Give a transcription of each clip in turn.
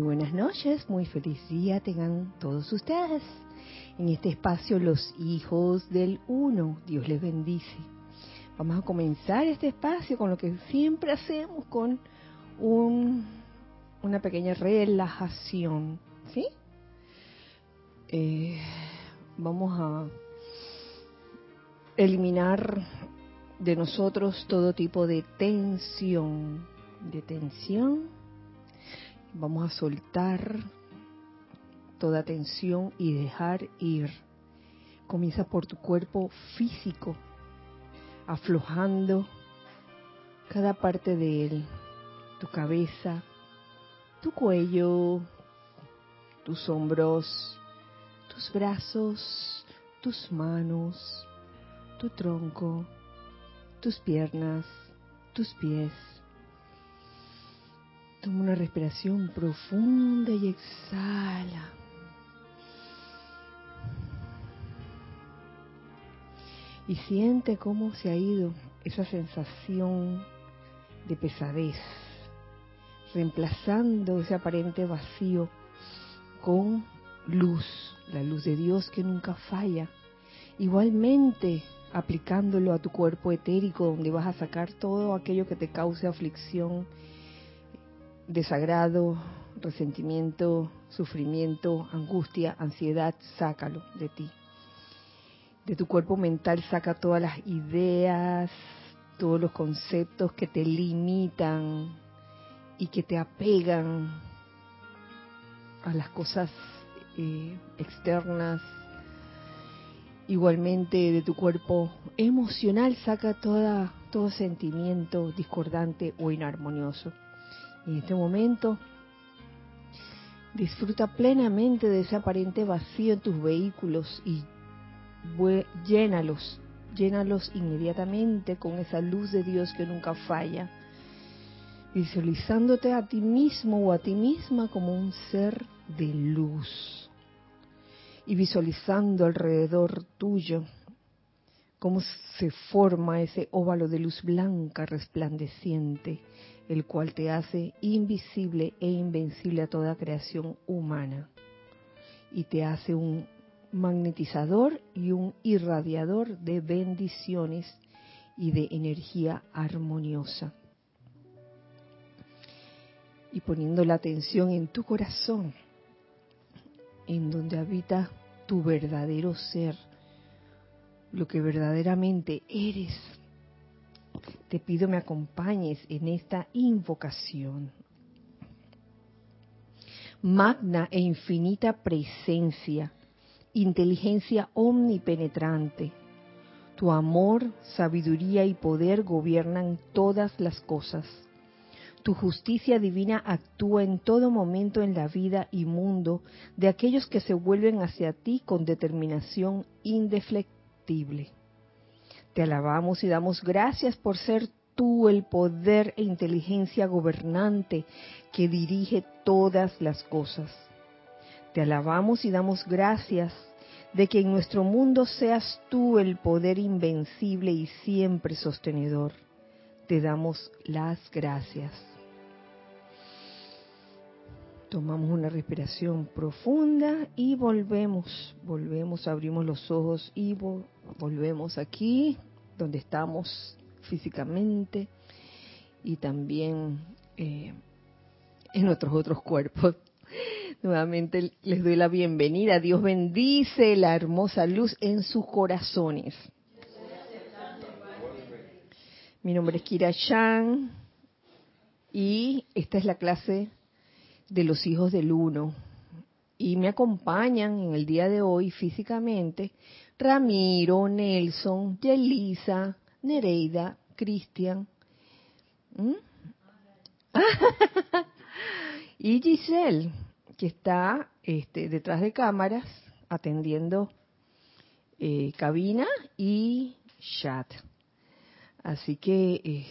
Buenas noches, muy feliz día tengan todos ustedes. En este espacio los hijos del uno, Dios les bendice. Vamos a comenzar este espacio con lo que siempre hacemos, con un, una pequeña relajación, ¿sí? Eh, vamos a eliminar de nosotros todo tipo de tensión, de tensión Vamos a soltar toda tensión y dejar ir. Comienza por tu cuerpo físico, aflojando cada parte de él, tu cabeza, tu cuello, tus hombros, tus brazos, tus manos, tu tronco, tus piernas, tus pies Toma una respiración profunda y exhala. Y siente cómo se ha ido esa sensación de pesadez, reemplazando ese aparente vacío con luz, la luz de Dios que nunca falla. Igualmente aplicándolo a tu cuerpo etérico, donde vas a sacar todo aquello que te cause aflicción desagrado, resentimiento, sufrimiento, angustia, ansiedad, sácalo de ti. De tu cuerpo mental saca todas las ideas, todos los conceptos que te limitan y que te apegan a las cosas eh, externas. Igualmente de tu cuerpo emocional saca toda, todo sentimiento discordante o inarmonioso en este momento disfruta plenamente de ese aparente vacío en tus vehículos y llénalos, llénalos inmediatamente con esa luz de Dios que nunca falla, visualizándote a ti mismo o a ti misma como un ser de luz y visualizando alrededor tuyo cómo se forma ese óvalo de luz blanca resplandeciente el cual te hace invisible e invencible a toda creación humana y te hace un magnetizador y un irradiador de bendiciones y de energía armoniosa. Y poniendo la atención en tu corazón, en donde habita tu verdadero ser, lo que verdaderamente eres te pido me acompañes en esta invocación. Magna e infinita presencia, inteligencia omnipenetrante, tu amor, sabiduría y poder gobiernan todas las cosas. Tu justicia divina actúa en todo momento en la vida y mundo de aquellos que se vuelven hacia ti con determinación indeflectible. Te alabamos y damos gracias por ser tú el poder e inteligencia gobernante que dirige todas las cosas. Te alabamos y damos gracias de que en nuestro mundo seas tú el poder invencible y siempre sostenedor. Te damos las gracias. Tomamos una respiración profunda y volvemos, volvemos, abrimos los ojos y volvemos aquí donde estamos físicamente y también eh, en nuestros otros cuerpos. Nuevamente les doy la bienvenida. Dios bendice la hermosa luz en sus corazones. Mi nombre es Kira Chan y esta es la clase de los hijos del uno. Y me acompañan en el día de hoy físicamente Ramiro, Nelson, Yelisa, Nereida, Cristian. y Giselle, que está este, detrás de cámaras atendiendo eh, cabina y chat. Así que eh,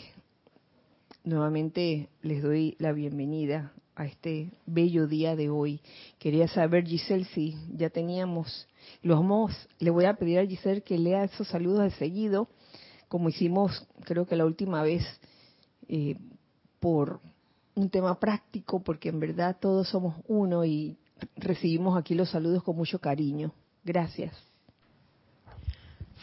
nuevamente les doy la bienvenida a este bello día de hoy. Quería saber, Giselle, si ya teníamos, los vamos, le voy a pedir a Giselle que lea esos saludos de seguido, como hicimos creo que la última vez, eh, por un tema práctico porque en verdad todos somos uno y recibimos aquí los saludos con mucho cariño. Gracias.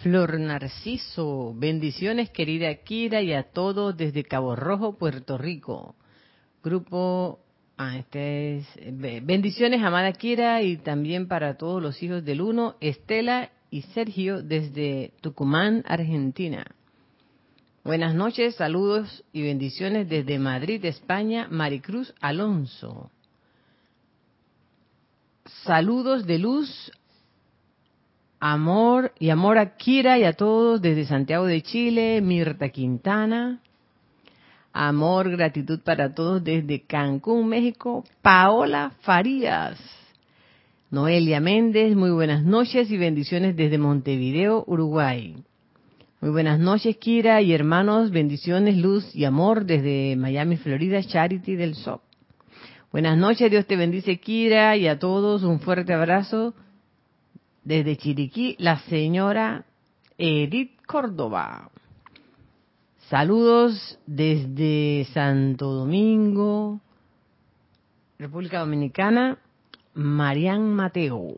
Flor Narciso, bendiciones querida Kira y a todos desde Cabo Rojo, Puerto Rico. Grupo, ah, este es, bendiciones amada Kira y también para todos los hijos del uno, Estela y Sergio desde Tucumán, Argentina. Buenas noches, saludos y bendiciones desde Madrid, España, Maricruz Alonso. Saludos de luz, amor y amor a Kira y a todos desde Santiago de Chile, Mirta Quintana. Amor, gratitud para todos desde Cancún, México, Paola Farías. Noelia Méndez, muy buenas noches y bendiciones desde Montevideo, Uruguay. Muy buenas noches, Kira y hermanos. Bendiciones, luz y amor desde Miami, Florida, Charity del SOP. Buenas noches, Dios te bendice, Kira, y a todos un fuerte abrazo desde Chiriquí, la señora Edith Córdoba. Saludos desde Santo Domingo, República Dominicana, Marian Mateo.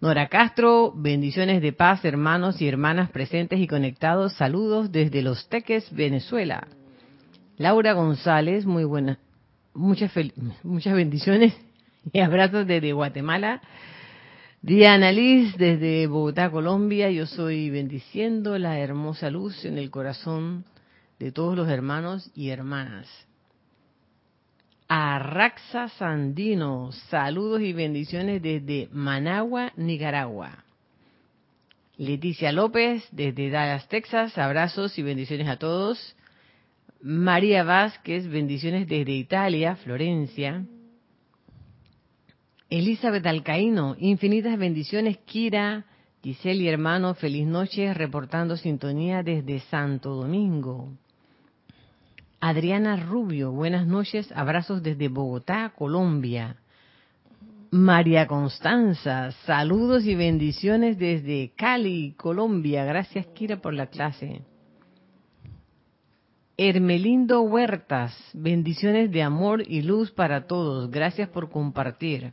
Nora Castro, bendiciones de paz, hermanos y hermanas presentes y conectados. Saludos desde Los Teques, Venezuela. Laura González, muy buenas, muchas, muchas bendiciones y abrazos desde Guatemala. Diana Liz, desde Bogotá, Colombia. Yo soy bendiciendo la hermosa luz en el corazón de todos los hermanos y hermanas. Arraxa Sandino, saludos y bendiciones desde Managua, Nicaragua. Leticia López, desde Dallas, Texas, abrazos y bendiciones a todos. María Vázquez, bendiciones desde Italia, Florencia. Elizabeth Alcaíno, infinitas bendiciones, Kira, Giselle y hermano, feliz noche, reportando sintonía desde Santo Domingo. Adriana Rubio, buenas noches, abrazos desde Bogotá, Colombia. María Constanza, saludos y bendiciones desde Cali, Colombia. Gracias, Kira, por la clase. Hermelindo Huertas, bendiciones de amor y luz para todos. Gracias por compartir.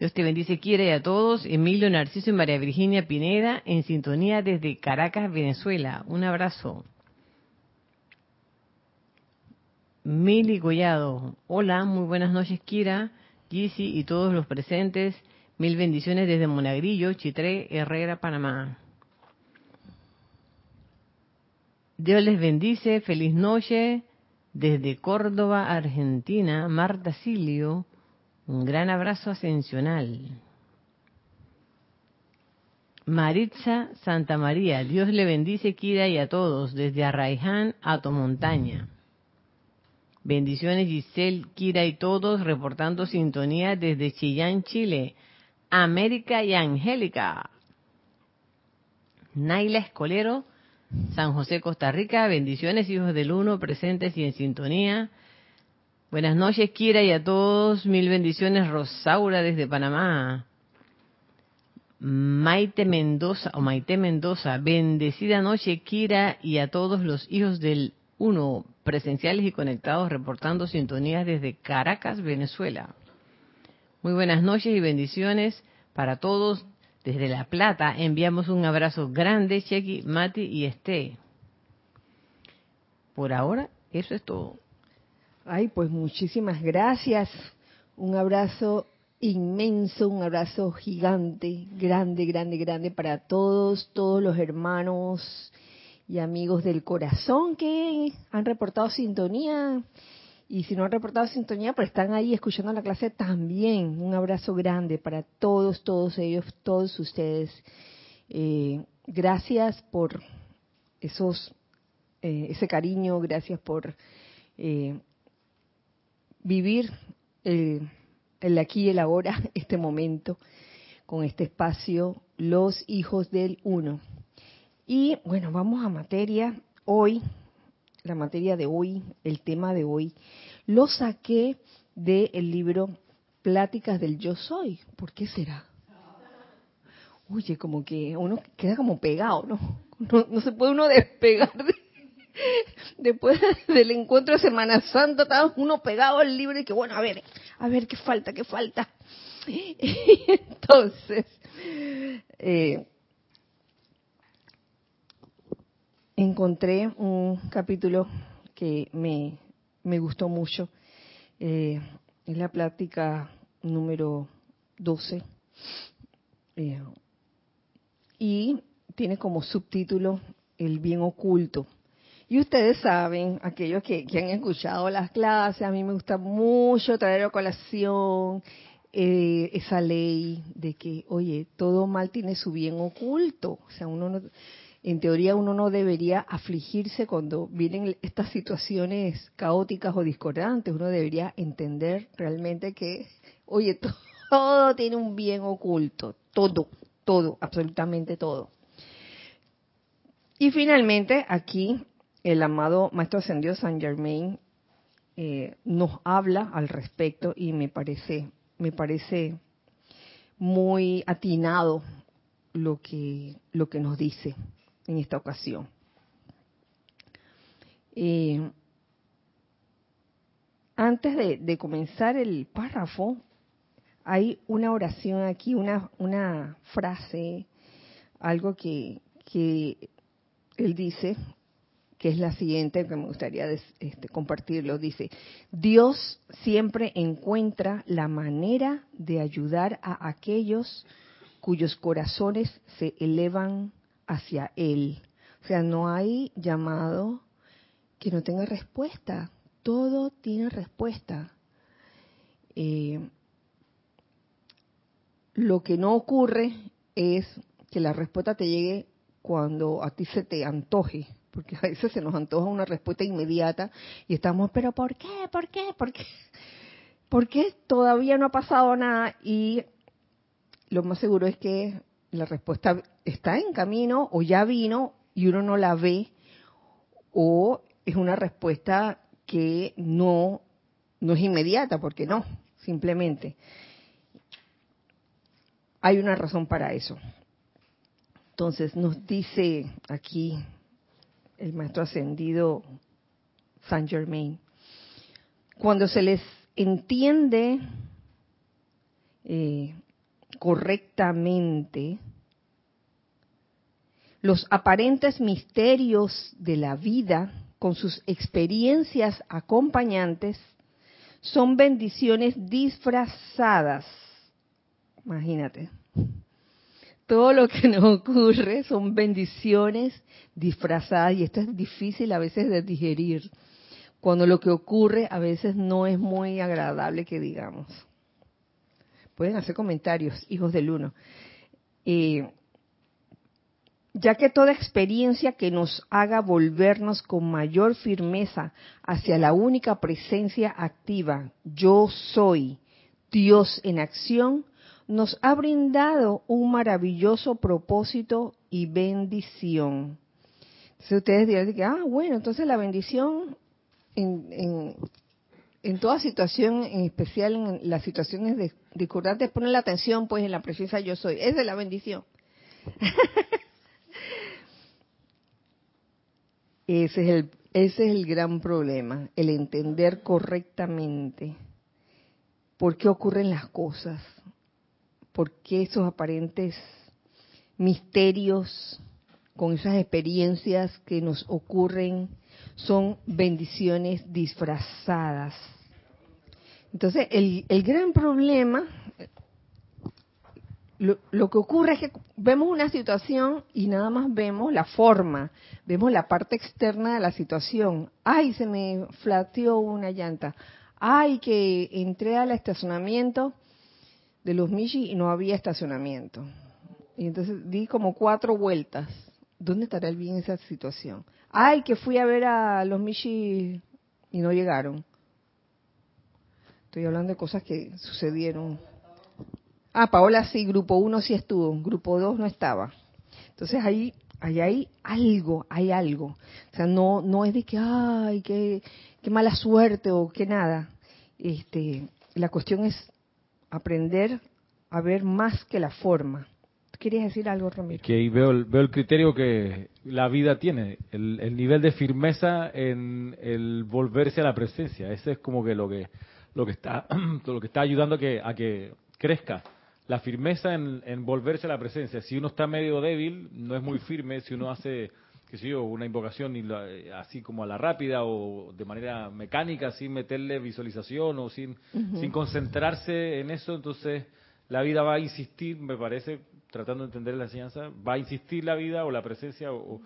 Dios te bendice, y a todos. Emilio Narciso y María Virginia Pineda, en sintonía desde Caracas, Venezuela. Un abrazo. Mili Collado. Hola, muy buenas noches, Kira, Gisi y todos los presentes. Mil bendiciones desde Monagrillo, Chitré, Herrera, Panamá. Dios les bendice, feliz noche. Desde Córdoba, Argentina, Marta Silio, un gran abrazo ascensional. Maritza Santa María, Dios le bendice, Kira, y a todos, desde Arraiján a Tomontaña. Bendiciones Giselle, Kira y todos reportando sintonía desde Chillán, Chile. América y Angélica. Naila Escolero, San José, Costa Rica. Bendiciones, hijos del uno, presentes y en sintonía. Buenas noches, Kira, y a todos. Mil bendiciones, Rosaura, desde Panamá. Maite Mendoza, o Maite Mendoza. Bendecida noche, Kira, y a todos los hijos del uno, presenciales y conectados, reportando sintonías desde Caracas, Venezuela. Muy buenas noches y bendiciones para todos. Desde La Plata enviamos un abrazo grande, Chequi, Mati y Esté. Por ahora, eso es todo. Ay, pues muchísimas gracias. Un abrazo inmenso, un abrazo gigante, grande, grande, grande para todos, todos los hermanos y amigos del corazón que han reportado sintonía. Y si no han reportado sintonía, pues están ahí escuchando la clase también. Un abrazo grande para todos, todos ellos, todos ustedes. Eh, gracias por esos, eh, ese cariño, gracias por eh, vivir el aquí y el ahora, este momento, con este espacio, los hijos del uno. Y bueno, vamos a materia. Hoy, la materia de hoy, el tema de hoy, lo saqué del libro Pláticas del Yo Soy. ¿Por qué será? Oye, como que uno queda como pegado, ¿no? No, se puede uno despegar después del encuentro de Semana Santa, estaba uno pegado al libro y que, bueno, a ver, a ver, ¿qué falta, qué falta? Y entonces, eh, encontré un capítulo que me, me gustó mucho. Eh, es la plática número 12. Eh, y tiene como subtítulo El bien oculto. Y ustedes saben, aquellos que, han escuchado las clases, a mí me gusta mucho traer a colación eh, esa ley de que, oye, todo mal tiene su bien oculto. O sea, uno no, en teoría uno no debería afligirse cuando vienen estas situaciones caóticas o discordantes. Uno debería entender realmente que, oye, todo tiene un bien oculto. Todo, todo, absolutamente todo. Y finalmente, aquí el amado Maestro Ascendido San Germain eh, nos habla al respecto y me parece, me parece muy atinado lo que, lo que nos dice en esta ocasión. Eh, antes de, de, comenzar el párrafo, hay una oración aquí, una, una frase, algo que, que él dice, que es la siguiente que me gustaría este, compartirlo, dice, Dios siempre encuentra la manera de ayudar a aquellos cuyos corazones se elevan hacia Él. O sea, no hay llamado que no tenga respuesta. Todo tiene respuesta. Eh, lo que no ocurre es que la respuesta te llegue cuando a ti se te antoje, porque a veces se nos antoja una respuesta inmediata y estamos, pero ¿por qué? ¿Por qué? ¿Por qué? ¿Por qué todavía no ha pasado nada? Y lo más seguro es que la respuesta está en camino o ya vino y uno no la ve o es una respuesta que no no es inmediata porque no simplemente hay una razón para eso entonces nos dice aquí el maestro ascendido Saint Germain, cuando se les entiende eh, correctamente los aparentes misterios de la vida con sus experiencias acompañantes son bendiciones disfrazadas. Imagínate todo lo que nos ocurre son bendiciones disfrazadas y esto es difícil a veces de digerir cuando lo que ocurre a veces no es muy agradable que digamos. Pueden hacer comentarios, hijos del uno. Eh, ya que toda experiencia que nos haga volvernos con mayor firmeza hacia la única presencia activa, yo soy, Dios en acción, nos ha brindado un maravilloso propósito y bendición. Entonces ustedes dirán que, ah, bueno, entonces la bendición en, en, toda situación, en especial en las situaciones discordantes, ponen la atención pues en la presencia yo soy. Esa es la bendición. ese, es el, ese es el gran problema, el entender correctamente por qué ocurren las cosas por qué esos aparentes misterios con esas experiencias que nos ocurren son bendiciones disfrazadas. Entonces, el, gran problema, lo, lo, que ocurre es que vemos una situación y nada más vemos la forma, vemos la parte externa de la situación. Ay, se me flateó una llanta. Ay, que entré al estacionamiento de los Michi y no había estacionamiento. Y entonces di como cuatro vueltas. ¿Dónde estará el bien esa situación? Ay, que fui a ver a los Michi y no llegaron. Estoy hablando de cosas que sucedieron. Ah, Paola sí, grupo uno sí estuvo, grupo dos no estaba. Entonces ahí, ahí hay algo, hay algo. O sea, no, no es de que, ay, qué, qué mala suerte o qué nada. Este, la cuestión es aprender a ver más que la forma. querías decir algo, Ramiro. Que veo veo el criterio que la vida tiene, el, el, nivel de firmeza en el volverse a la presencia. Ese es como que lo que lo que está lo que está ayudando a que a que crezca la firmeza en volverse a la presencia. Si uno está medio débil, no es muy firme. Si uno hace qué sé yo, una invocación y eh, así como a la rápida o de manera mecánica, sin meterle visualización o sin, sin concentrarse en eso, entonces la vida va a insistir, me parece, tratando de entender la enseñanza, va a insistir la vida o la presencia o,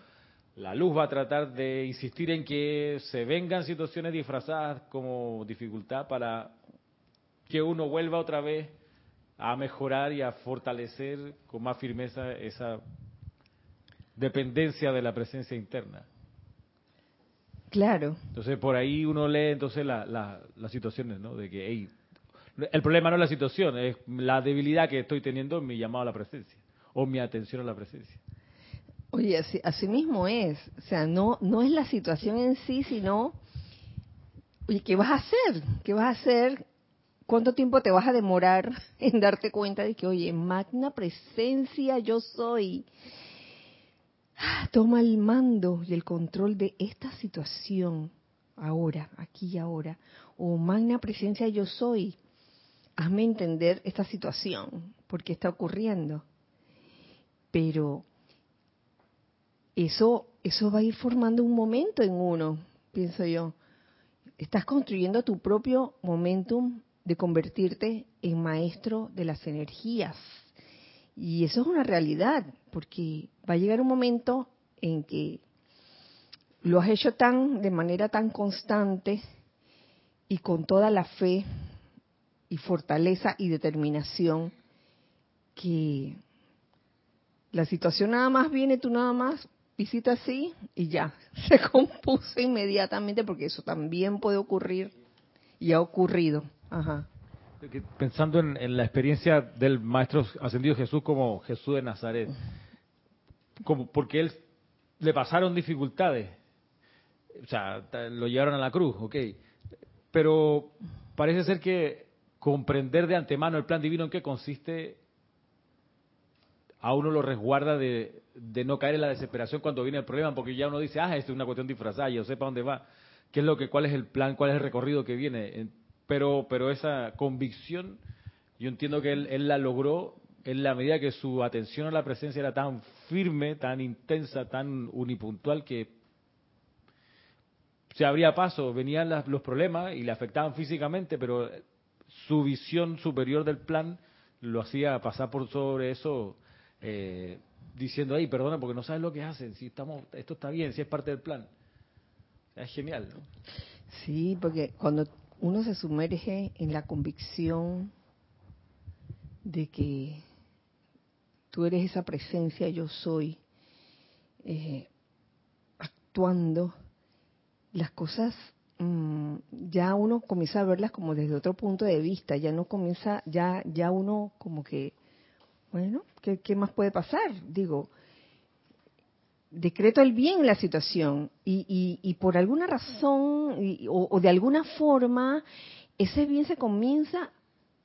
la luz va a tratar de insistir en que se vengan situaciones disfrazadas como dificultad para que uno vuelva otra vez a mejorar y a fortalecer con más firmeza esa dependencia de la presencia interna. Claro. Entonces por ahí uno lee entonces la, las situaciones, ¿no? De que el problema no es la situación, es la debilidad que estoy teniendo en mi llamado a la presencia o mi atención a la presencia. Oye, así, así mismo es. O sea, no, no es la situación en sí, sino, oye, ¿qué vas a hacer? ¿Qué vas a hacer? ¿Cuánto tiempo te vas a demorar en darte cuenta de que, oye, magna presencia yo soy? Toma el mando y el control de esta situación ahora, aquí y ahora. O magna presencia yo soy. Hazme entender esta situación, por qué está ocurriendo. Pero eso, eso va a ir formando un momento en uno, pienso yo. Estás construyendo tu propio momentum de convertirte en maestro de las energías. Y eso es una realidad, porque va a llegar un momento en que lo has hecho tan de manera tan constante y con toda la fe y fortaleza y determinación que la situación nada más viene, tú nada más visita así y ya, se compuso inmediatamente porque eso también puede ocurrir y ha ocurrido. Ajá pensando en, la experiencia del Maestro Ascendido Jesús como Jesús de Nazaret, como porque él le pasaron dificultades, o sea, lo llevaron a la cruz, ok, pero parece ser que comprender de antemano el plan divino en qué consiste a uno lo resguarda de, no caer en la desesperación cuando viene el problema, porque ya uno dice, ah, esto es una cuestión disfrazada, yo sé para dónde va, qué es lo que, cuál es el plan, cuál es el recorrido que viene pero, pero esa convicción, yo entiendo que él, la logró en la medida que su atención a la presencia era tan firme, tan intensa, tan unipuntual que se abría paso, venían los problemas y le afectaban físicamente, pero su visión superior del plan lo hacía pasar por sobre eso, eh, diciendo, ahí, perdona, porque no sabes lo que hacen, si estamos, esto está bien, si es parte del plan. Es genial, ¿no? Sí, porque cuando uno se sumerge en la convicción de que tú eres esa presencia, yo soy, eh, actuando, las cosas mm, ya uno comienza a verlas como desde otro punto de vista, ya no comienza, ya, ya uno como que, bueno, ¿qué, qué más puede pasar? Digo, decreto el bien en la situación y, y, por alguna razón o, de alguna forma ese bien se comienza,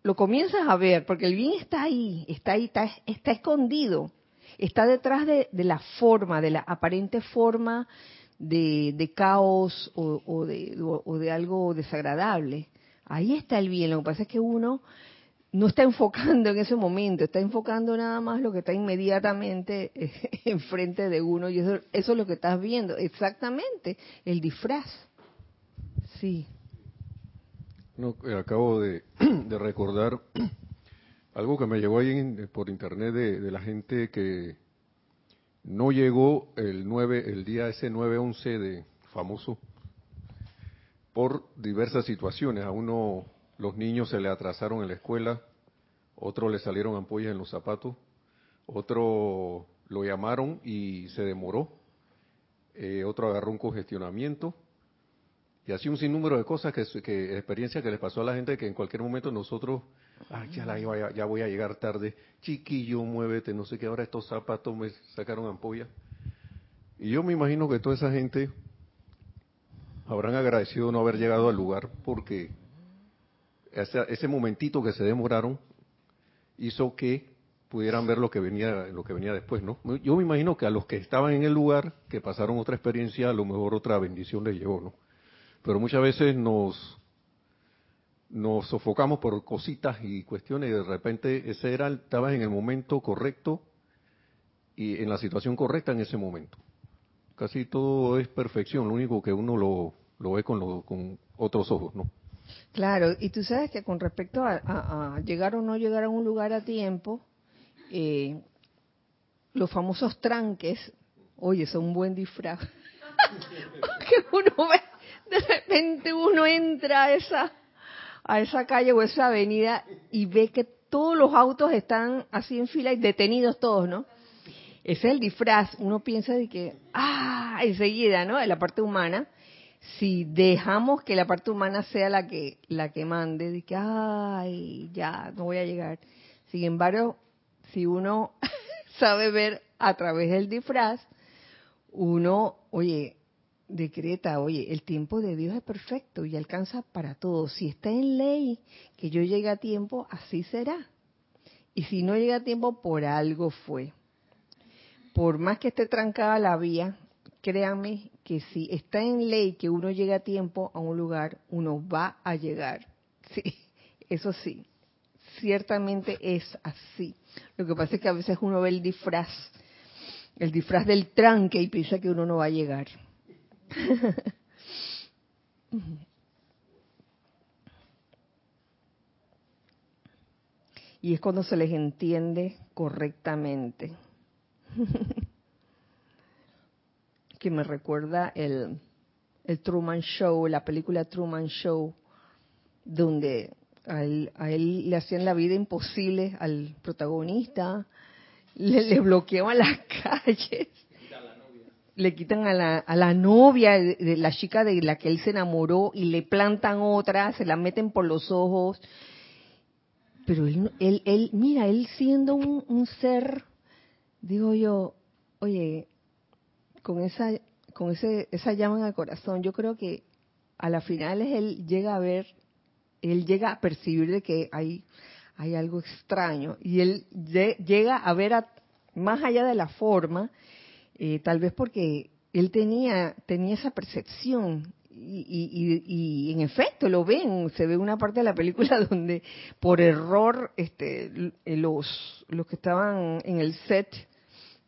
lo comienzas a ver, porque el bien está ahí, está ahí, está, está escondido, está detrás de, la forma, de la aparente forma de, de caos o, de, o de algo desagradable. Ahí está el bien, lo que pasa es que uno no está enfocando en ese momento, está enfocando nada más lo que está inmediatamente enfrente de uno y eso, eso es lo que estás viendo, exactamente, el disfraz. Sí. No, eh, acabo de, recordar algo que me llegó ahí por internet de, la gente que no llegó el 9, el día ese 9-11 de famoso por diversas situaciones. A uno los niños se le atrasaron en la escuela, otro le salieron ampollas en los zapatos, otro lo llamaron y se demoró, eh, otro agarró un congestionamiento, y así un sinnúmero de cosas, que, que experiencias que les pasó a la gente que en cualquier momento nosotros, ya, la, ya voy a llegar tarde, chiquillo, muévete, no sé qué, ahora estos zapatos me sacaron ampollas. Y yo me imagino que toda esa gente habrán agradecido no haber llegado al lugar porque ese, momentito que se demoraron hizo que pudieran ver lo que venía lo que venía después, ¿no? Yo me imagino que a los que estaban en el lugar, que pasaron otra experiencia, a lo mejor otra bendición les llegó, ¿no? Pero muchas veces nos nos sofocamos por cositas y cuestiones y de repente ese era estabas en el momento correcto y en la situación correcta en ese momento. Casi todo es perfección, lo único que uno lo, lo ve con, con otros ojos, ¿no? Claro, y tú sabes que con respecto a, llegar o no llegar a un lugar a tiempo, eh, los famosos tranques, oye, son un buen disfraz. que uno ve, de repente uno entra a esa, a esa calle o esa avenida y ve que todos los autos están así en fila y detenidos todos, ¿no? Ese es el disfraz. Uno piensa de que, ah, enseguida, ¿no? De la parte humana si dejamos que la parte humana sea la que la que mande, de que ay, ya no voy a llegar. Sin embargo, si uno sabe ver a través del disfraz, uno, oye, decreta, oye, el tiempo de Dios es perfecto y alcanza para todos. Si está en ley que yo llegue a tiempo, así será. Y si no llega a tiempo, por algo fue. Por más que esté trancada la vía, créanme que si está en ley que uno llegue a tiempo a un lugar, uno va a llegar. Sí, eso sí, ciertamente es así. Lo que pasa es que a veces uno ve el disfraz, el disfraz del tranque y piensa que uno no va a llegar. y es cuando se les entiende correctamente. que me recuerda el, el Truman Show, la película Truman Show, donde a él, le hacían la vida imposible al protagonista, le, bloqueaban las calles, le quitan a la, a la novia de, la chica de la que él se enamoró y le plantan otra, se la meten por los ojos. Pero él, él, él mira, él siendo un ser, digo yo, oye, con esa con ese, esa llama en el corazón, yo creo que a las finales él llega a ver, él llega a percibir de que hay, hay algo extraño y él llega a ver más allá de la forma, eh, tal vez porque él tenía, tenía esa percepción y, y, y, en efecto lo ven, se ve una parte de la película donde por error este, los, los que estaban en el set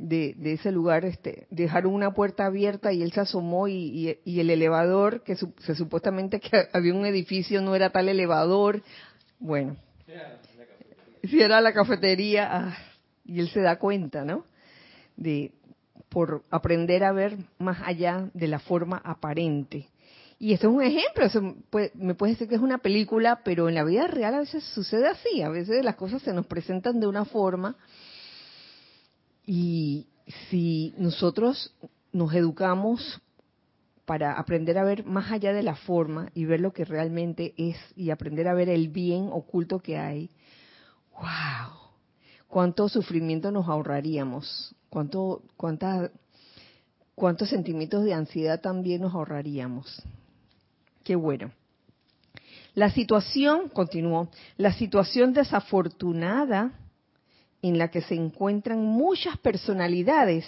de, ese lugar este, dejaron una puerta abierta y él se asomó y, el elevador, que se supuestamente que había un edificio, no era tal elevador. Bueno, si era la cafetería, ah, y él se da cuenta, ¿no? De por aprender a ver más allá de la forma aparente. Y esto es un ejemplo, me puede decir que es una película, pero en la vida real a veces sucede así, a veces las cosas se nos presentan de una forma y si nosotros nos educamos para aprender a ver más allá de la forma y ver lo que realmente es y aprender a ver el bien oculto que hay, wow, cuánto sufrimiento nos ahorraríamos, cuánto, cuánta, cuántos sentimientos de ansiedad también nos ahorraríamos. Qué bueno. La situación, continuó, la situación desafortunada en la que se encuentran muchas personalidades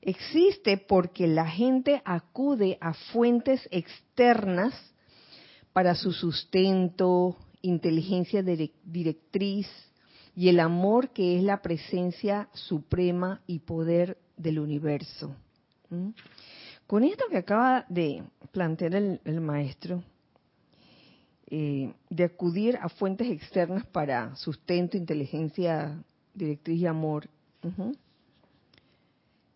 existe porque la gente acude a fuentes externas para su sustento, inteligencia directriz y el amor que es la presencia suprema y poder del universo. ¿Mm? Con esto que acaba de plantear el, maestro, eh, de acudir a fuentes externas para sustento, inteligencia directriz y amor,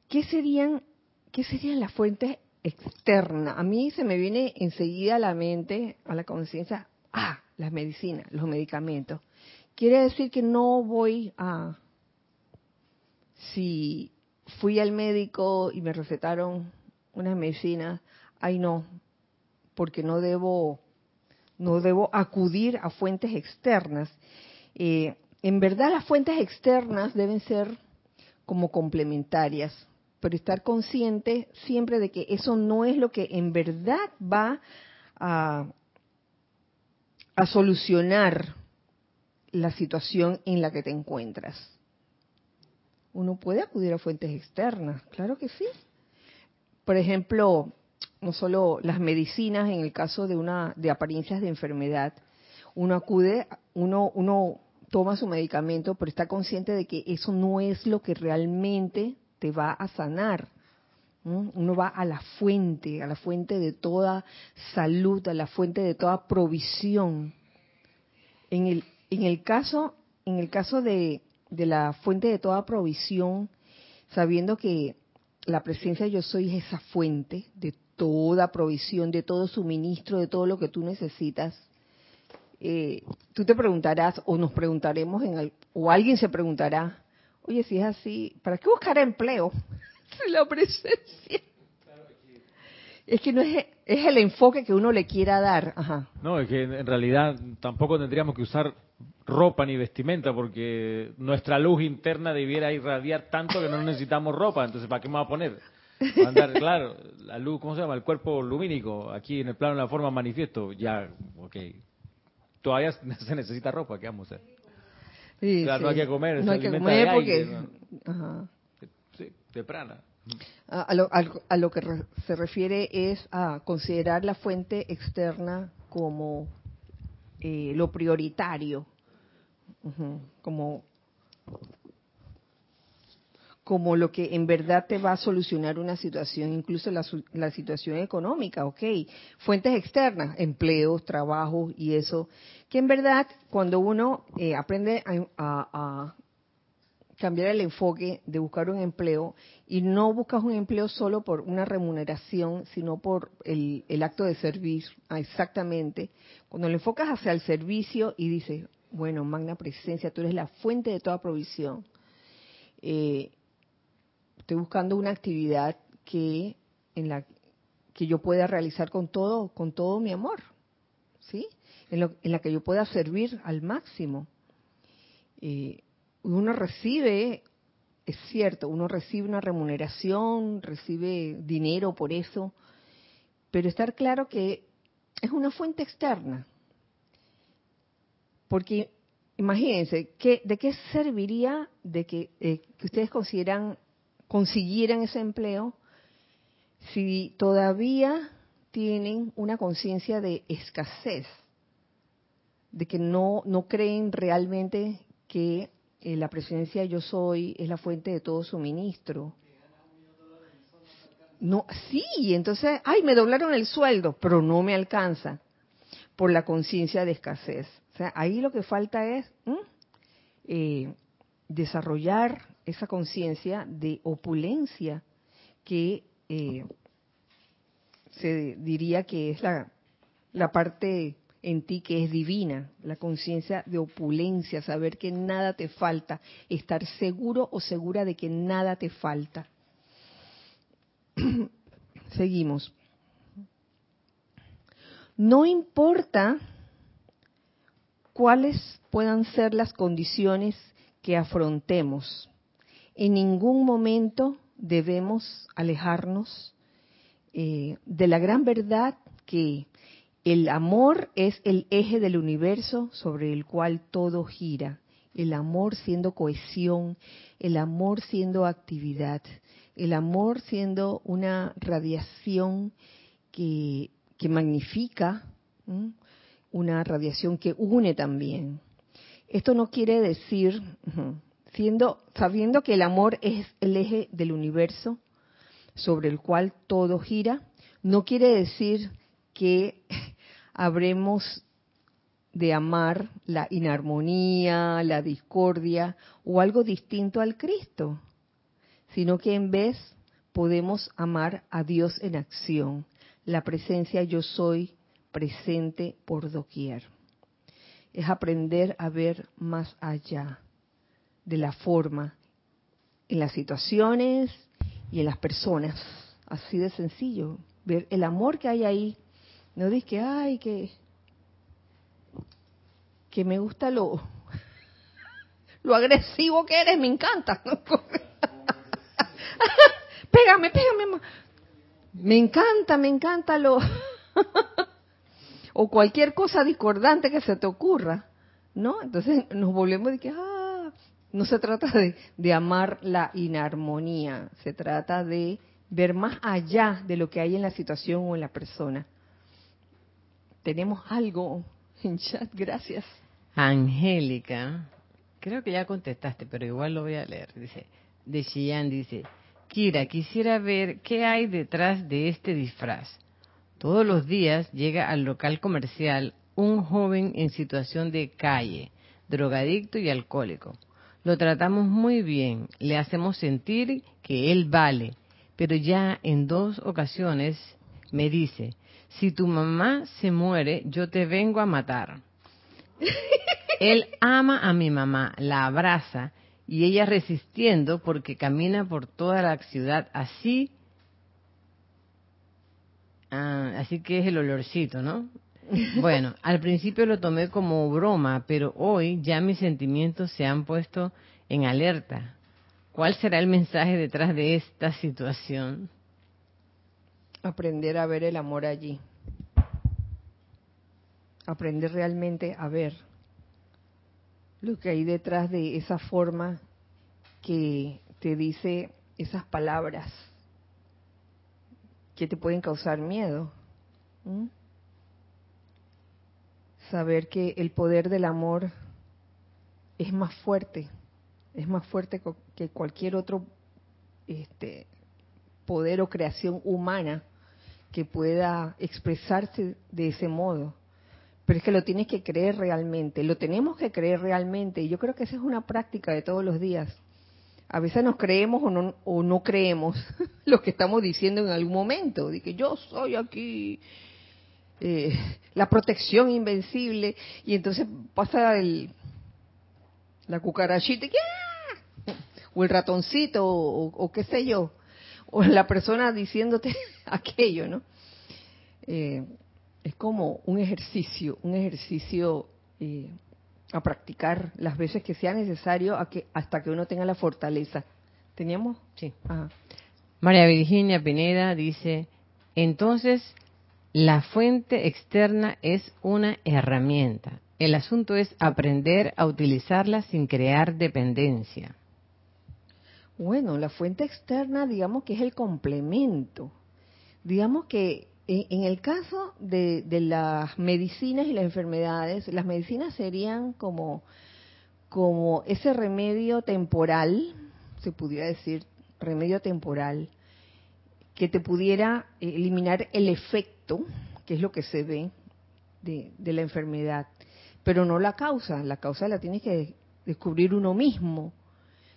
¿qué serían, qué serían las fuentes externas? A mí se me viene enseguida a la mente, a la conciencia, ah, las medicinas, los medicamentos. Quiere decir que no voy a, si fui al médico y me recetaron unas medicinas, ay no, porque no debo, no debo acudir a fuentes externas. Eh, en verdad las fuentes externas deben ser como complementarias, pero estar consciente siempre de que eso no es lo que en verdad va a, solucionar la situación en la que te encuentras. uno puede acudir a fuentes externas, claro que sí. Por ejemplo, no solo las medicinas en el caso de una de apariencias de enfermedad, uno acude, uno uno toma su medicamento, pero está consciente de que eso no es lo que realmente te va a sanar. Uno va a la fuente, a la fuente de toda salud, a la fuente de toda provisión. En el, en el caso, en el caso de, de la fuente de toda provisión, sabiendo que la presencia yo soy esa fuente de toda provisión, de todo suministro, de todo lo que tú necesitas, eh, tú te preguntarás o nos preguntaremos en o alguien se preguntará, oye, si es así, ¿para qué buscar empleo? la presencia. Es que no es, es el enfoque que uno le quiera dar. Ajá. No, es que en realidad tampoco tendríamos que usar ropa ni vestimenta porque nuestra luz interna debiera irradiar tanto que no necesitamos ropa. Entonces, ¿para qué me va a poner? Andar, claro, la luz, ¿cómo se llama? El cuerpo lumínico, aquí en el plano de la forma manifiesto, ya, ok, todavía se necesita ropa, ¿qué vamos a hacer? Sí, claro, sí. no hay que comer, No se hay que comer de porque... aire, ¿no? Ajá. Sí, de prana. A, a lo, a- a lo que re- se refiere es a considerar la fuente externa como eh, lo prioritario, Ujú, como como lo que en verdad te va a solucionar una situación, incluso la, la situación económica, ok. Fuentes externas, empleos, trabajos y eso, que en verdad cuando uno eh, aprende a, a- a cambiar el enfoque de buscar un empleo y no buscas un empleo solo por una remuneración, sino por el, el acto de servir, ah, exactamente. Cuando lo enfocas hacia el servicio y dices, bueno, magna presencia, tú eres la fuente de toda provisión. Eh, estoy buscando una actividad que en la que yo pueda realizar con todo con todo mi amor, ¿sí? En, lo- en la que yo pueda servir al máximo. Eh, uno recibe, es cierto, uno recibe una remuneración, recibe dinero por eso, pero estar claro que es una fuente externa. Porque imagínense, ¿qué, ¿de qué serviría de que, eh, que ustedes consideran, consiguieran ese empleo si todavía tienen una conciencia de escasez? de que no, no creen realmente que eh, la presencia yo soy es la fuente de todo suministro. No, sí, entonces, ay, me doblaron el sueldo, pero no me alcanza por la conciencia de escasez. O sea, ahí lo que falta es ¿m? eh, desarrollar esa conciencia de opulencia que eh, se diría que es la, la parte en ti que es divina, la conciencia de opulencia, saber que nada te falta, estar seguro o segura de que nada te falta. Seguimos. No importa cuáles puedan ser las condiciones que afrontemos, en ningún momento debemos alejarnos eh, de la gran verdad que el amor es el eje del universo sobre el cual todo gira. El amor siendo cohesión, el amor siendo actividad, el amor siendo una radiación que, que magnifica, una radiación que une también. Esto no quiere decir, siendo, sabiendo que el amor es el eje del universo sobre el cual todo gira, no quiere decir que habremos de amar la inarmonía, la discordia o algo distinto al Cristo, sino que en vez podemos amar a Dios en acción, la presencia yo soy presente por doquier. Es aprender a ver más allá de la forma en las situaciones y en las personas. Así de sencillo. Ver el amor que hay ahí. No dices que, ay, que, que me gusta lo, lo agresivo que eres, me encanta. pégame, pégame. Me encanta, me encanta lo... o cualquier cosa discordante que se te ocurra, ¿no? Entonces nos volvemos de que, ah, no se trata de, amar la inarmonía, se trata de ver más allá de lo que hay en la situación o en la persona. Tenemos algo en chat, gracias. Angélica, creo que ya contestaste, pero igual lo voy a leer. Dice, de Xi'an dice, Kira, quisiera ver qué hay detrás de este disfraz. Todos los días llega al local comercial un joven en situación de calle, drogadicto y alcohólico. Lo tratamos muy bien, le hacemos sentir que él vale, pero ya en dos ocasiones me dice, si tu mamá se muere, yo te vengo a matar. Él ama a mi mamá, la abraza y ella resistiendo porque camina por toda la ciudad así. Ah, así que es el olorcito, ¿no? Bueno, al principio lo tomé como broma, pero hoy ya mis sentimientos se han puesto en alerta. ¿Cuál será el mensaje detrás de esta situación? Aprender a ver el amor allí. Aprender realmente a ver lo que hay detrás de esa forma que te dice esas palabras que te pueden causar miedo. Saber que el poder del amor es más fuerte, es más fuerte que cualquier otro este, poder o creación humana que pueda expresarse de ese modo. Pero es que lo tienes que creer realmente, lo tenemos que creer realmente. Y yo creo que esa es una práctica de todos los días. A veces nos creemos o no, o no creemos lo que estamos diciendo en algún momento. De que yo soy aquí eh, la protección invencible. Y entonces pasa el, la cucarachita o el ratoncito o, qué sé yo. O la persona diciéndote aquello, ¿no? Eh, es como un ejercicio, un ejercicio eh, a practicar las veces que sea necesario hasta que uno tenga la fortaleza. ¿Teníamos? Sí. María Virginia Pineda dice, entonces la fuente externa es una herramienta. El asunto es aprender a utilizarla sin crear dependencia. Bueno, la fuente externa digamos que es el complemento. Digamos que en el caso de, las medicinas y las enfermedades, las medicinas serían como, como ese remedio temporal, se pudiera decir, remedio temporal, que te pudiera eliminar el efecto, que es lo que se ve de, la enfermedad, pero no la causa. La causa la tiene que descubrir uno mismo,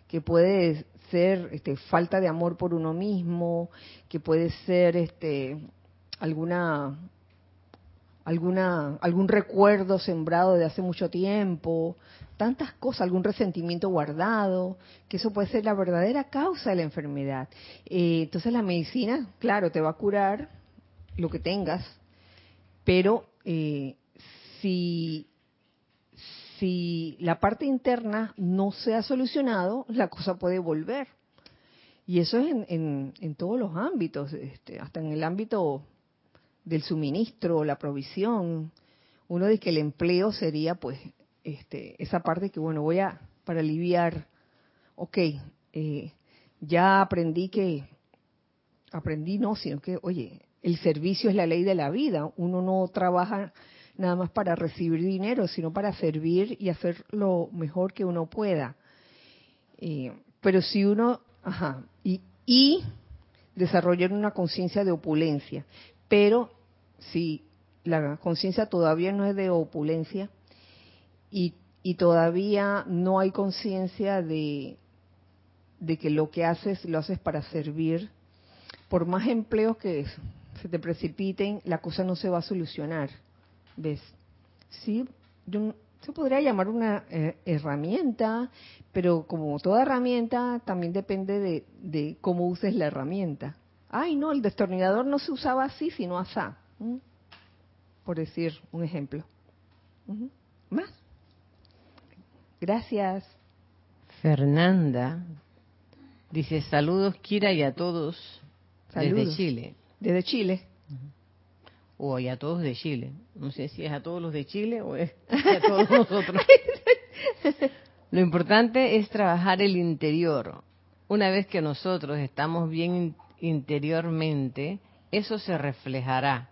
que puede ser este, falta de amor por uno mismo, que puede ser este, alguna alguna algún recuerdo sembrado de hace mucho tiempo, tantas cosas, algún resentimiento guardado, que eso puede ser la verdadera causa de la enfermedad. Eh, entonces la medicina, claro, te va a curar lo que tengas, pero eh, si si la parte interna no se ha solucionado, la cosa puede volver. Y eso es en, en, todos los ámbitos, este, hasta en el ámbito del suministro, la provisión. Uno dice que el empleo sería pues este, esa parte que, bueno, voy a, para aliviar, ok, eh, ya aprendí que, aprendí no, sino que, oye, el servicio es la ley de la vida. Uno no trabaja nada más para recibir dinero, sino para servir y hacer lo mejor que uno pueda. Eh, pero si uno, ajá, y, y desarrollar una conciencia de opulencia, pero si la conciencia todavía no es de opulencia y, todavía no hay conciencia de, que lo que haces lo haces para servir, por más empleos que se te precipiten, la cosa no se va a solucionar. ¿Ves? Sí, se podría llamar una eh, herramienta, pero como toda herramienta, también depende de, de, cómo uses la herramienta. Ay, no, el destornillador no se usaba así, sino asá. Por decir un ejemplo. ¿Más? Gracias. Fernanda dice saludos Kira y a todos desde Chile. Desde Chile. O a todos de Chile. No sé si es a todos los de Chile o es a todos nosotros. Lo importante es trabajar el interior. Una vez que nosotros estamos bien interiormente, eso se reflejará.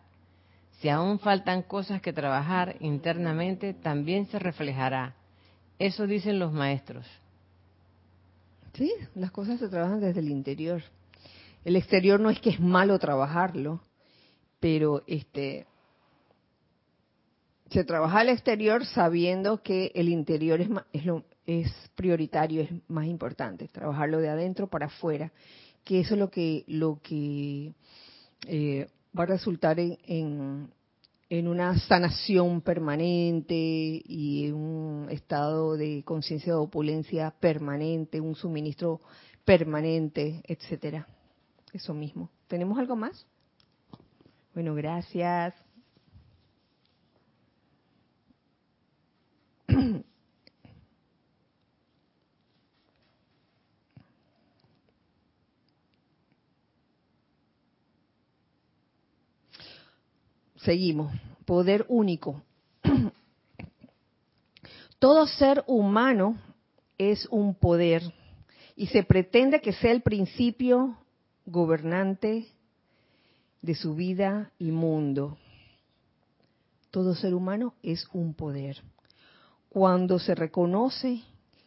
Si aún faltan cosas que trabajar internamente, también se reflejará. Eso dicen los maestros. Sí, las cosas se trabajan desde el interior. El exterior no es que es malo trabajarlo, pero este se trabaja el exterior sabiendo que el interior es, es, lo, es prioritario, es más importante, trabajarlo de adentro para afuera, que eso es lo que, lo que eh, va a resultar en, en, una sanación permanente y en un estado de conciencia de opulencia permanente, un suministro permanente, etcétera. Eso mismo. ¿Tenemos algo más? Bueno, gracias. Seguimos. Poder único. Todo ser humano es un poder y se pretende que sea el principio gobernante de su vida y mundo. Todo ser humano es un poder. Cuando se reconoce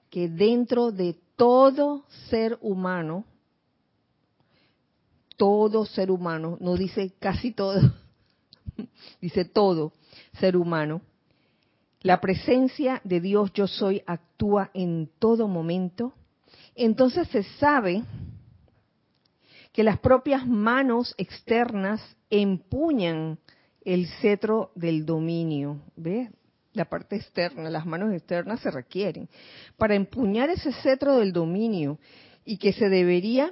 que dentro de todo ser humano, todo ser humano, no dice casi todo, dice todo ser humano, la presencia de Dios yo soy actúa en todo momento, entonces se sabe que las propias manos externas empuñan el cetro del dominio. ¿Ve? La parte externa, las manos externas se requieren para empuñar ese cetro del dominio y que se debería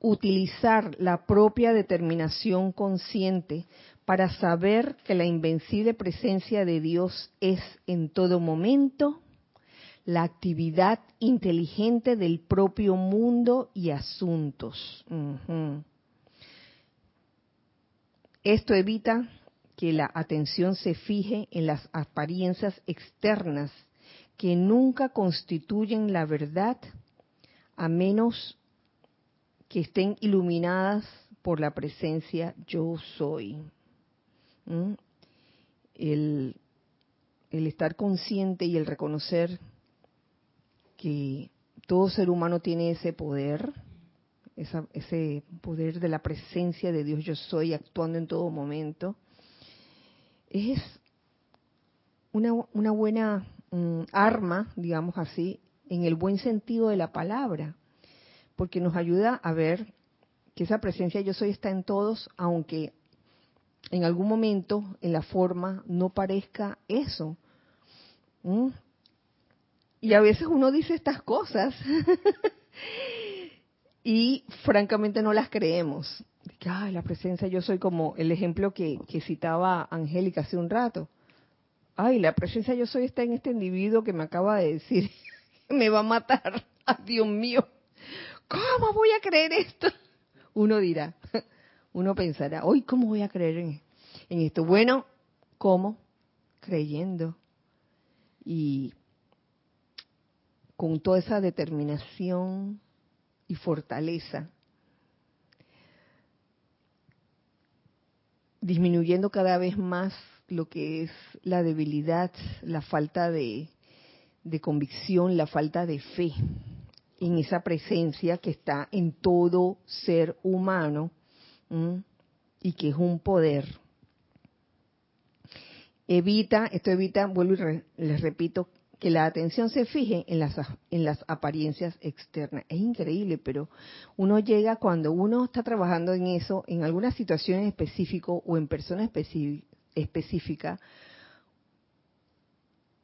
utilizar la propia determinación consciente para saber que la invencible presencia de Dios es en todo momento la actividad inteligente del propio mundo y asuntos. Esto evita que la atención se fije en las apariencias externas que nunca constituyen la verdad a menos que estén iluminadas por la presencia yo soy. ¿Mm? El, estar consciente y el reconocer que todo ser humano tiene ese poder, ese poder de la presencia de Dios yo soy actuando en todo momento, es una, una buena mm, arma, digamos así, en el buen sentido de la palabra, porque nos ayuda a ver que esa presencia yo soy está en todos, aunque en algún momento en la forma no parezca eso. Y a veces uno dice estas cosas y francamente no las creemos. Que, la presencia yo soy como el ejemplo que, que citaba Angélica hace un rato. Ay, la presencia yo soy está en este individuo que me acaba de decir, me va a matar. Ay, Dios mío, ¿cómo voy a creer esto? Uno dirá, uno pensará, hoy, ¿cómo voy a creer en, en esto? Bueno, ¿cómo? Creyendo. Y con toda esa determinación y fortaleza, disminuyendo cada vez más lo que es la debilidad, la falta de, convicción, la falta de fe en esa presencia que está en todo ser humano y que es un poder. Evita, esto evita, vuelvo y les repito, que la atención se fije en las, en las apariencias externas. Es increíble, pero uno llega cuando uno está trabajando en eso, en alguna situación en específico o en persona específica,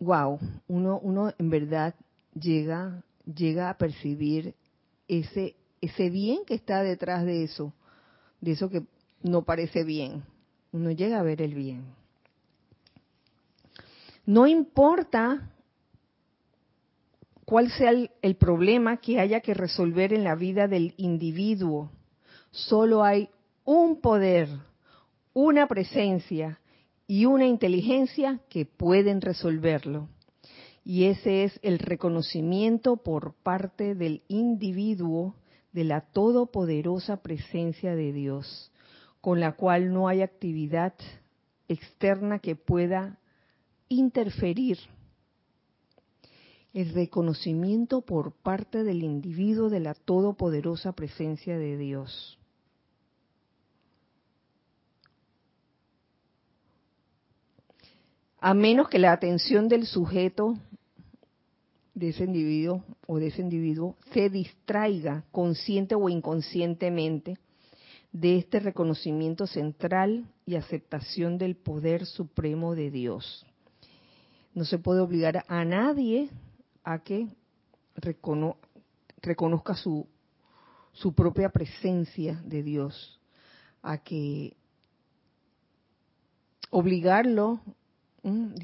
wow, uno, uno en verdad llega, llega a percibir ese, ese bien que está detrás de eso, de eso que no parece bien. Uno llega a ver el bien. No importa cuál sea el, problema que haya que resolver en la vida del individuo. Solo hay un poder, una presencia y una inteligencia que pueden resolverlo. Y ese es el reconocimiento por parte del individuo de la todopoderosa presencia de Dios, con la cual no hay actividad externa que pueda interferir. El reconocimiento por parte del individuo de la todopoderosa presencia de Dios. A menos que la atención del sujeto de ese individuo o de ese individuo se distraiga consciente o inconscientemente de este reconocimiento central y aceptación del poder supremo de Dios. No se puede obligar a nadie a que reconozca su, su propia presencia de Dios, a que obligarlo,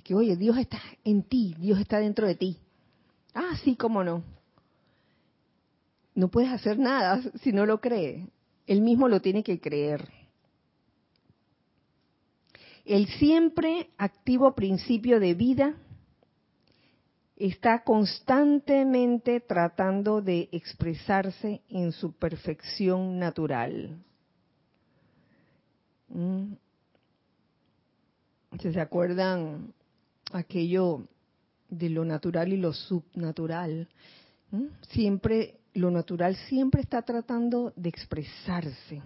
que oye, Dios está en ti, Dios está dentro de ti. Ah, sí, cómo no. No puedes hacer nada si no lo cree. Él mismo lo tiene que creer. El siempre activo principio de vida está constantemente tratando de expresarse en su perfección natural. Mm. ¿Se acuerdan aquello de lo natural y lo subnatural? Siempre lo natural siempre está tratando de expresarse.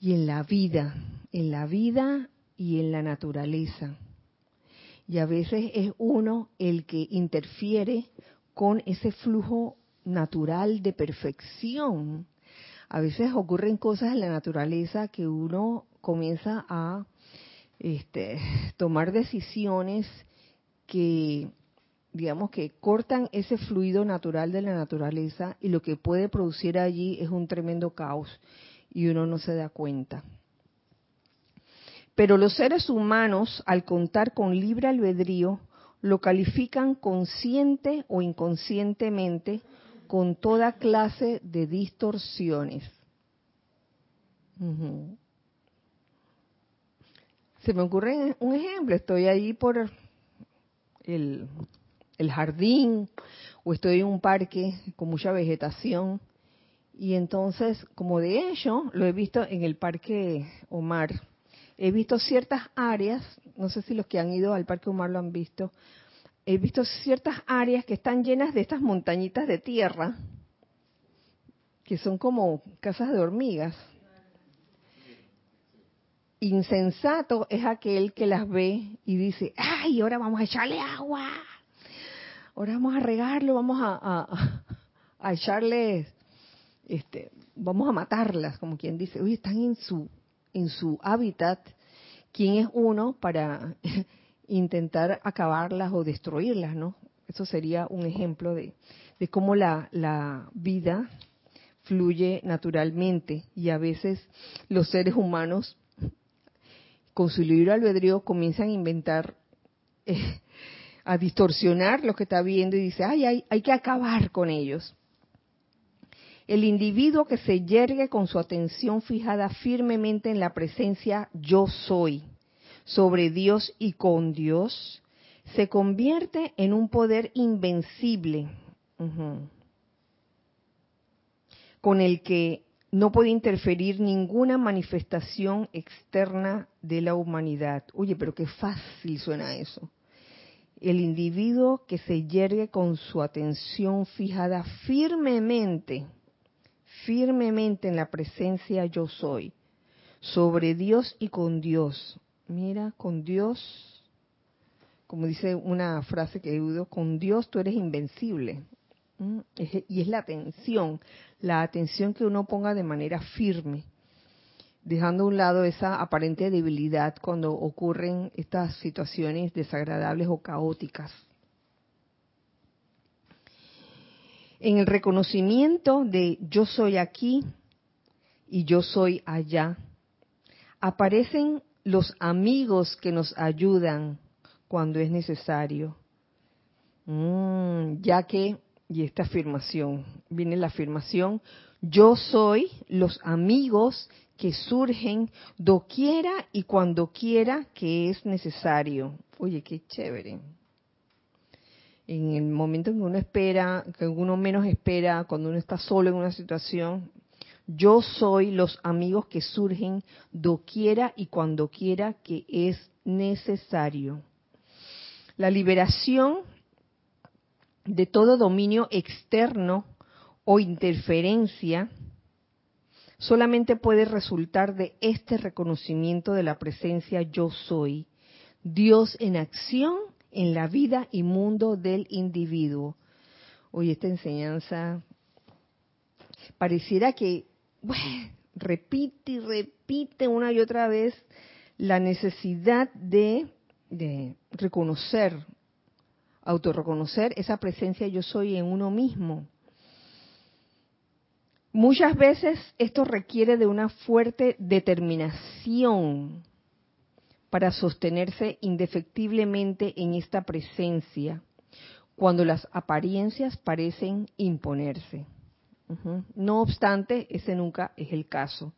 Y en la vida, en la vida y en la naturaleza. Y a veces es uno el que interfiere con ese flujo natural de perfección. A veces ocurren cosas en la naturaleza que uno comienza a este, tomar decisiones que digamos que cortan ese fluido natural de la naturaleza y lo que puede producir allí es un tremendo caos y uno no se da cuenta. Pero los seres humanos, al contar con libre albedrío, lo califican consciente o inconscientemente con toda clase de distorsiones. Se me ocurre un ejemplo, estoy ahí por el jardín o estoy en un parque con mucha vegetación. Y entonces, como de hecho, lo he visto en el parque Omar, he visto ciertas áreas, no sé si los que han ido al parque Omar lo han visto, he visto ciertas áreas que están llenas de estas montañitas de tierra, que son como casas de hormigas. Insensato es aquel que las ve y dice, ay, ahora vamos a echarle agua. Ahora vamos a regarlo, vamos a, echarles, este, vamos a matarlas, como quien dice, oye, están en su, en su hábitat, ¿quién es uno para intentar acabarlas o destruirlas, no? Eso sería un ejemplo de, de cómo la, la vida fluye naturalmente y a veces los seres humanos con su libre albedrío comienzan a inventar eh, a distorsionar lo que está viendo y dice, ay, hay que acabar con ellos. El individuo que se yergue con su atención fijada firmemente en la presencia yo soy sobre Dios y con Dios, se convierte en un poder invencible con el que no puede interferir ninguna manifestación externa de la humanidad. Oye, pero qué fácil suena eso el individuo que se yergue con su atención fijada firmemente, firmemente en la presencia yo soy, sobre Dios y con Dios. Mira, con Dios, como dice una frase que he con Dios tú eres invencible. Y es la atención, la atención que uno ponga de manera firme dejando a un lado esa aparente debilidad cuando ocurren estas situaciones desagradables o caóticas. En el reconocimiento de yo soy aquí y yo soy allá, aparecen los amigos que nos ayudan cuando es necesario. Mm, ya que, y esta afirmación, viene la afirmación, yo soy los amigos que surgen doquiera y cuando quiera que es necesario. Oye, qué chévere. en el momento en que uno espera, que uno menos espera, cuando uno está solo en una situación, yo soy los amigos que surgen doquiera y cuando quiera que es necesario. La liberación de todo dominio externo o interferencia solamente puede resultar de este reconocimiento de la presencia yo soy, Dios en acción en la vida y mundo del individuo. Hoy esta enseñanza pareciera que repite y repite una y otra vez la necesidad de, de reconocer, autorreconocer esa presencia yo soy en uno mismo. Muchas veces esto requiere de una fuerte determinación para sostenerse indefectiblemente en esta presencia, cuando las apariencias parecen imponerse. No obstante, ese nunca es el caso.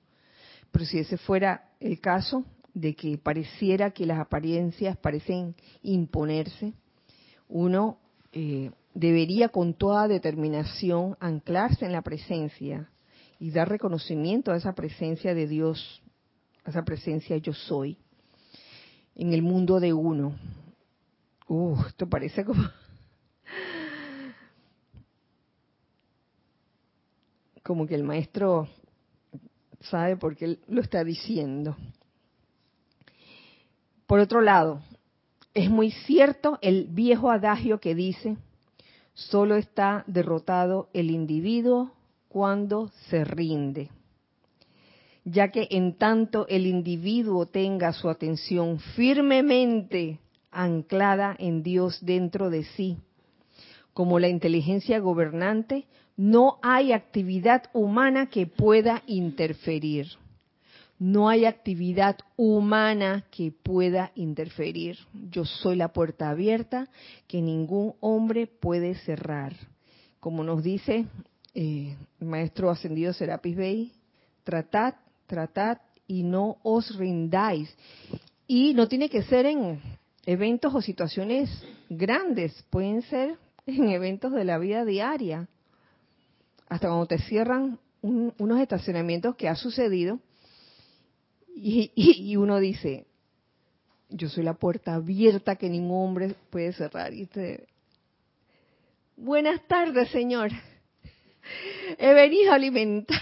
Pero si ese fuera el caso, de que pareciera que las apariencias parecen imponerse, uno eh, debería con toda determinación anclarse en la presencia y dar reconocimiento a esa presencia de Dios, a esa presencia yo soy, en el mundo de uno. Uh, esto parece como... como que el maestro sabe por qué lo está diciendo. Por otro lado, es muy cierto el viejo adagio que dice, solo está derrotado el individuo cuando se rinde, ya que en tanto el individuo tenga su atención firmemente anclada en Dios dentro de sí, como la inteligencia gobernante, no hay actividad humana que pueda interferir. No hay actividad humana que pueda interferir. Yo soy la puerta abierta que ningún hombre puede cerrar. Como nos dice eh, el maestro ascendido Serapis Bey, tratad, tratad y no os rindáis. Y no tiene que ser en eventos o situaciones grandes, pueden ser en eventos de la vida diaria. Hasta cuando te cierran unos estacionamientos que ha sucedido y, uno dice, yo soy la puerta abierta que ningún hombre puede cerrar. Y usted, buenas tardes, señor. He venido a alimentar.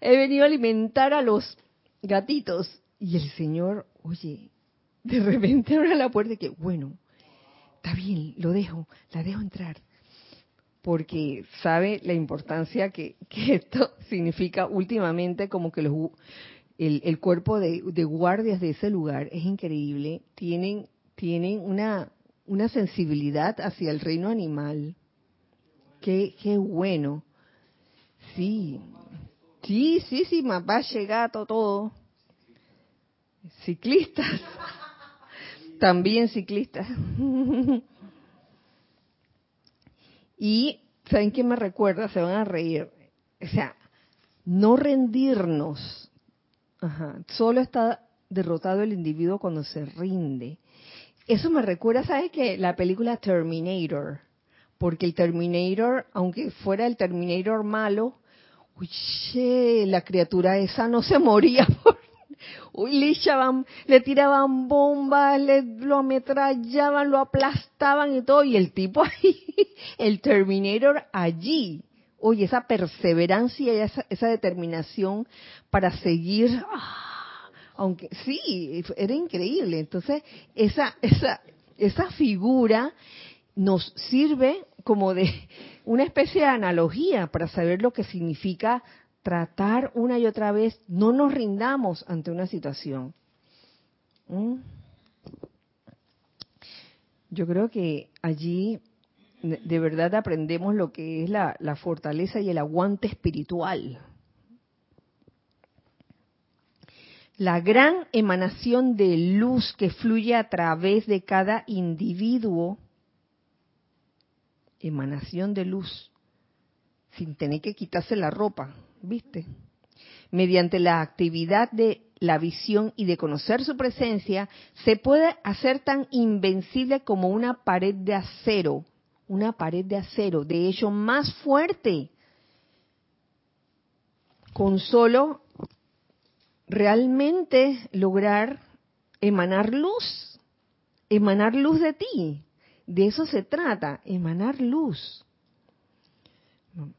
He venido a alimentar a los gatitos. Y el señor, oye, de repente abre la puerta y que, bueno, está bien, lo dejo, la dejo entrar. Porque sabe la importancia que, que esto significa últimamente como que los, el, cuerpo de, guardias de ese lugar es increíble. Tienen, tienen una, una sensibilidad hacia el reino animal. Qué, qué bueno. Sí, sí, sí, sí, mapache, gato, todo. Ciclistas. También ciclistas. y, ¿saben qué me recuerda? Se van a reír. O sea, no rendirnos Ajá. Solo está derrotado el individuo cuando se rinde. Eso me recuerda, ¿sabes qué? La película Terminator. Porque el Terminator, aunque fuera el Terminator malo, uy, la criatura esa no se moría. uy, le, echaban, le tiraban bombas, le, lo ametrallaban, lo aplastaban y todo. Y el tipo ahí, el Terminator allí, oye, esa perseverancia y esa, determinación para seguir, aunque sí, era increíble. Entonces, esa, esa, esa figura nos sirve como de una especie de analogía para saber lo que significa tratar una y otra vez, no nos rindamos ante una situación. ¿Mm? Yo creo que allí de verdad aprendemos lo que es la, fortaleza y el aguante espiritual. La gran emanación de luz que fluye a través de cada individuo, emanación de luz, sin tener que quitarse la ropa, ¿viste? Mediante la actividad de la visión y de conocer su presencia, se puede hacer tan invencible como una pared de acero, una pared de acero, de hecho más fuerte, con solo realmente lograr emanar luz, emanar luz de ti. De eso se trata, emanar luz.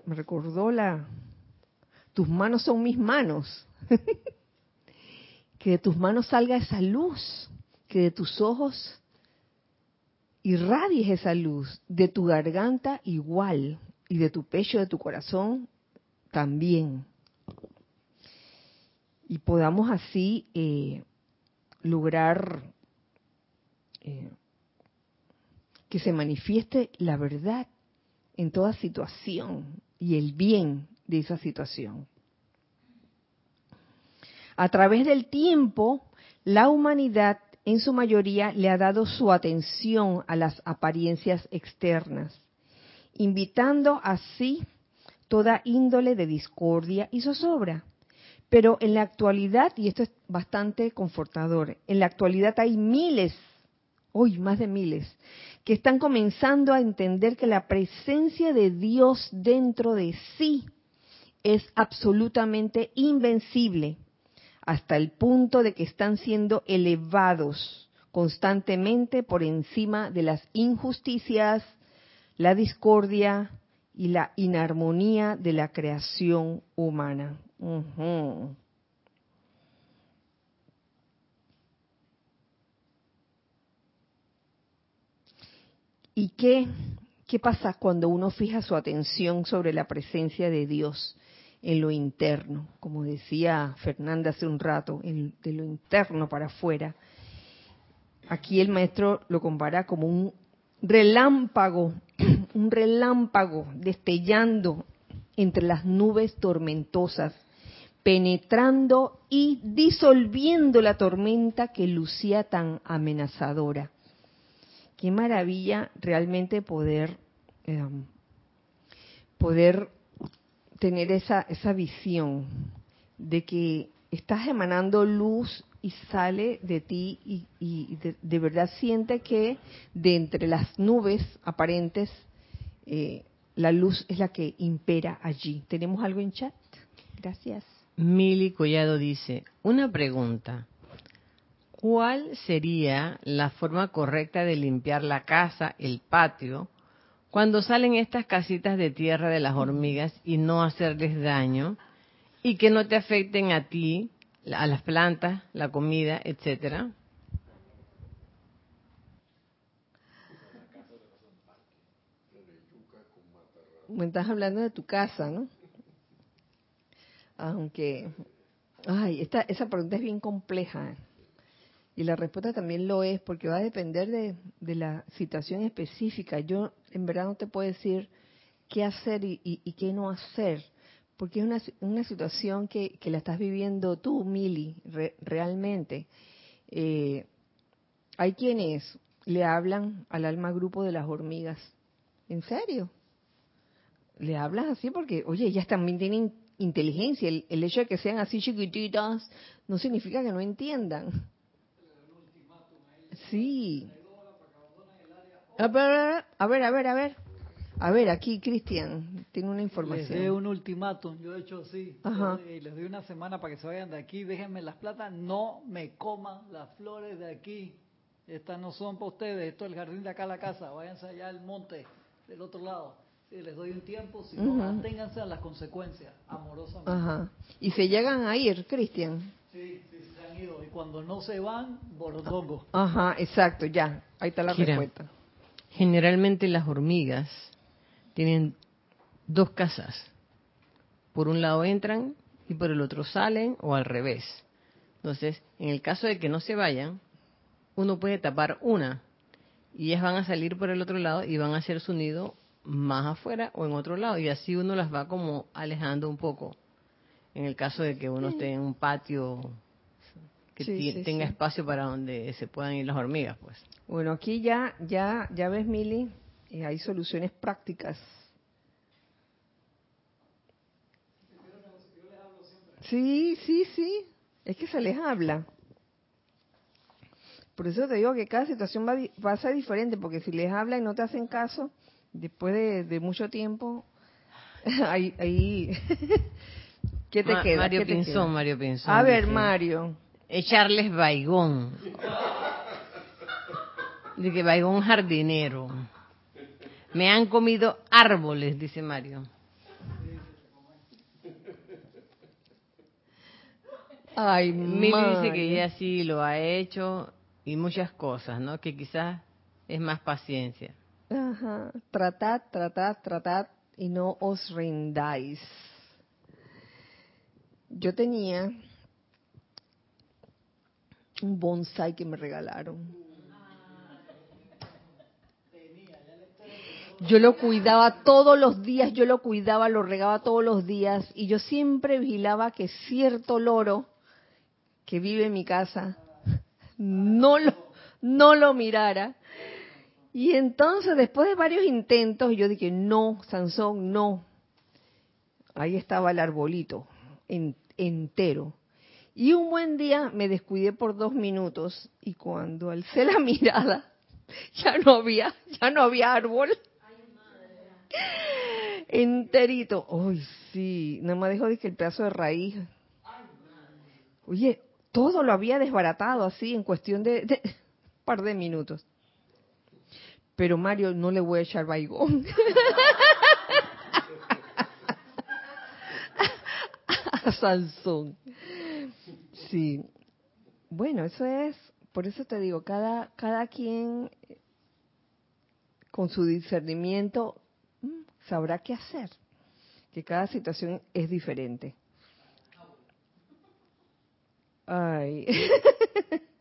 Me recordó la, tus manos son mis manos. que de tus manos salga esa luz, que de tus ojos irradies esa luz, de tu garganta igual, y de tu pecho, de tu corazón también. Y podamos así eh, lograr eh, que se manifieste la verdad en toda situación y el bien de esa situación. A través del tiempo, la humanidad en su mayoría le ha dado su atención a las apariencias externas, invitando así toda índole de discordia y zozobra. Pero en la actualidad, y esto es bastante confortador, en la actualidad hay miles, hoy más de miles, que están comenzando a entender que la presencia de Dios dentro de sí es absolutamente invencible hasta el punto de que están siendo elevados constantemente por encima de las injusticias, la discordia y la inarmonía de la creación humana. ¿Y qué, qué pasa cuando uno fija su atención sobre la presencia de Dios? En lo interno, como decía Fernanda hace un rato, de lo interno para afuera. Aquí el maestro lo compara como un relámpago, un relámpago destellando entre las nubes tormentosas, penetrando y disolviendo la tormenta que lucía tan amenazadora. Qué maravilla realmente poder eh, poder tener esa, esa visión de que estás emanando luz y sale de ti y, de, verdad siente que de entre las nubes aparentes eh, la luz es la que impera allí. ¿Tenemos algo en chat? Gracias. Mili Collado dice, una pregunta. ¿Cuál sería la forma correcta de limpiar la casa, el patio, cuando salen estas casitas de tierra de las hormigas y no hacerles daño y que no te afecten a ti, a las plantas, la comida, etcétera. Me estás hablando de tu casa, ¿no? Aunque, ay, esta, esa pregunta es bien compleja. Y la respuesta también lo es porque va a depender de, la situación específica. Yo en verdad no te puedo decir qué hacer y, qué no hacer, porque es una, una situación que, la estás viviendo tú, Mili, realmente. Eh, hay quienes le hablan al alma grupo de las hormigas. ¿En serio? Le hablas así porque, oye, ellas también tienen inteligencia. El, el hecho de que sean así chiquititas no significa que no entiendan. Sí. A ver, a ver, a ver, a ver. A ver, aquí Cristian tiene una información. Les doy un ultimátum, yo he hecho así. Les doy una semana para que se vayan de aquí, déjenme las platas, no me coman las flores de aquí. Estas no son para ustedes, esto es el jardín de acá a la casa, váyanse allá al monte, del otro lado. les doy un tiempo, si no, manténganse a las consecuencias, amorosamente. Ajá. ¿Y se llegan a ir, Cristian? Sí, Y cuando no se van, borodongo. Ajá, exacto, ya. Ahí está la respuesta. Generalmente las hormigas tienen dos casas. Por un lado entran y por el otro salen o al revés. Entonces, en el caso de que no se vayan, uno puede tapar una y ellas van a salir por el otro lado y van a hacer su nido más afuera o en otro lado y así uno las va como alejando un poco en el caso de que uno esté en un patio que tenga espacio para donde se puedan ir las hormigas, pues. Bueno, aquí ya, ya, ya ves, Mili, eh, hay soluciones prácticas. Sí, sí, sí. Es que se les habla. Por eso te digo que cada situación va, va a ser diferente, porque si les habla y no te hacen caso, después de, mucho tiempo, ahí, ahí ¿qué te queda? Mario Pinzón, Mario Pinzón. A ver, Mario. Echarles baigón. De que baigón jardinero. Me han comido árboles, dice Mario. Ay, Mili dice que ella sí lo ha hecho y muchas cosas, ¿no? Que quizás es más paciencia. Ajá. Tratad, tratad, tratad y no os rindáis. Yo tenía un bonsai que me regalaron. Yo lo cuidaba todos los días, yo lo cuidaba, lo regaba todos los días y yo siempre vigilaba que cierto loro que vive en mi casa no lo, no lo mirara. Y entonces, después de varios intentos, yo dije, no, Sansón, no. Ahí estaba el arbolito entero. Y un buen día me descuidé por dos minutos y cuando alcé la mirada, ya no había, ya no había árbol enterito. Uy, sí, nada más dejó que el pedazo de raíz. Oye, todo lo había desbaratado así en cuestión de, un par de minutos. Pero Mario, no le voy a echar baigón. a Sansón. Sí. Bueno, eso es, por eso te digo, cada, cada quien con su discernimiento sabrá qué hacer, que cada situación es diferente. Ay.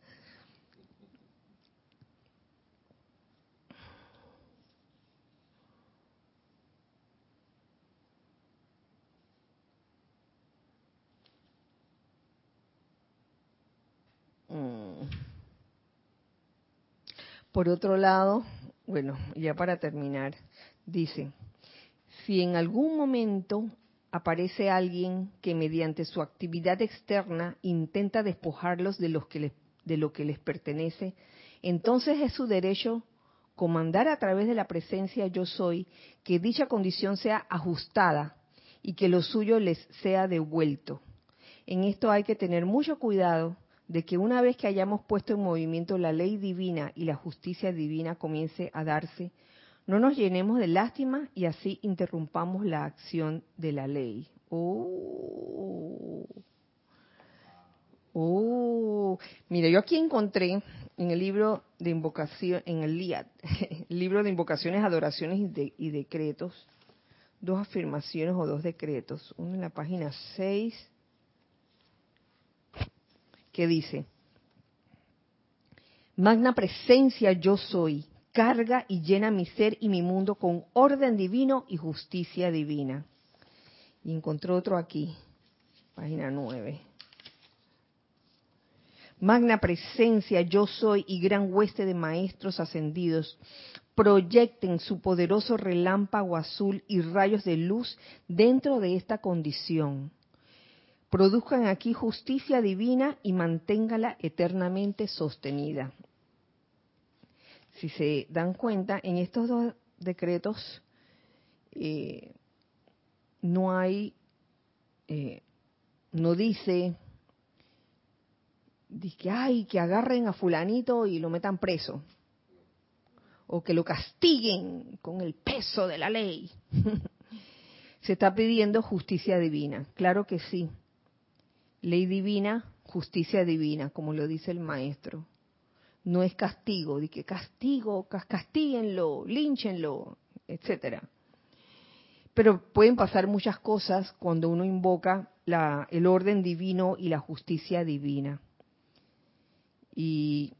Mm. Por otro lado, bueno, ya para terminar, dice, si en algún momento aparece alguien que mediante su actividad externa intenta despojarlos de, los que de lo que les pertenece, entonces es su derecho comandar a través de la presencia yo soy que dicha condición sea ajustada y que lo suyo les sea devuelto. En esto hay que tener mucho cuidado de que una vez que hayamos puesto en movimiento la ley divina y la justicia divina comience a darse, no nos llenemos de lástima y así interrumpamos la acción de la ley. Oh. Oh. Mira, yo aquí encontré en el libro de invocación, en el LIAD, libro de invocaciones, adoraciones y, y decretos, dos afirmaciones o dos decretos. Uno en la página 6, que dice, Magna presencia yo soy carga y llena mi ser y mi mundo con orden divino y justicia divina. Y encontró otro aquí, página 9. Magna presencia, yo soy y gran hueste de maestros ascendidos, proyecten su poderoso relámpago azul y rayos de luz dentro de esta condición. Produzcan aquí justicia divina y manténgala eternamente sostenida si se dan cuenta, en estos dos decretos eh, no hay, eh, no dice, dice ay, que agarren a fulanito y lo metan preso, o que lo castiguen con el peso de la ley. se está pidiendo justicia divina, claro que sí. Ley divina, justicia divina, como lo dice el maestro no es castigo, de que castigo, castíguenlo, línchenlo, etcétera. Pero pueden pasar muchas cosas cuando uno invoca la, el orden divino y la justicia divina. Y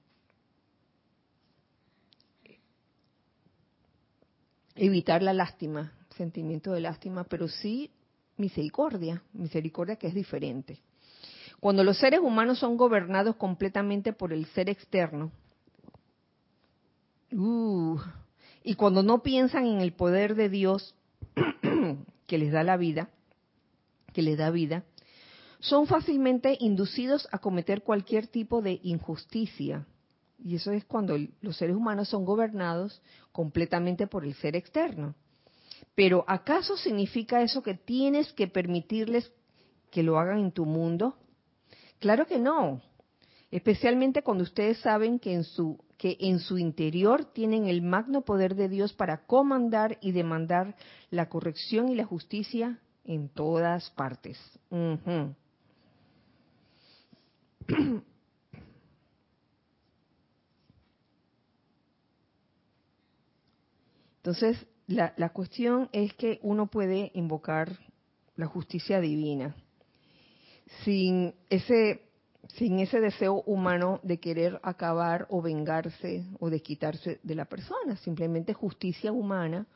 evitar la lástima, sentimiento de lástima, pero sí misericordia, misericordia que es diferente. Cuando los seres humanos son gobernados completamente por el ser externo, uh, y cuando no piensan en el poder de Dios que les da la vida, que les da vida, son fácilmente inducidos a cometer cualquier tipo de injusticia. Y eso es cuando los seres humanos son gobernados completamente por el ser externo. Pero ¿acaso significa eso que tienes que permitirles que lo hagan en tu mundo? Claro que no. Especialmente cuando ustedes saben que en su que en su interior tienen el magno poder de Dios para comandar y demandar la corrección y la justicia en todas partes. Entonces, la, la cuestión es que uno puede invocar la justicia divina sin ese sin ese deseo humano de querer acabar o vengarse o de quitarse de la persona, simplemente justicia humana,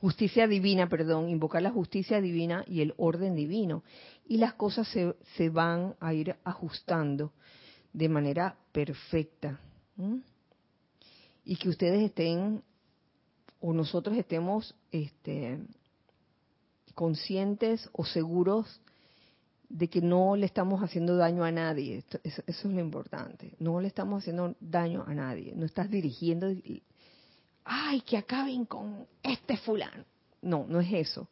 justicia divina, perdón, invocar la justicia divina y el orden divino. Y las cosas se, se van a ir ajustando de manera perfecta. Y que ustedes estén, o nosotros estemos este, conscientes o seguros de que no le estamos haciendo daño a nadie. eso, es lo importante. No le estamos haciendo daño a nadie. No estás dirigiendo, ay, que acaben con este fulano. No, no es eso.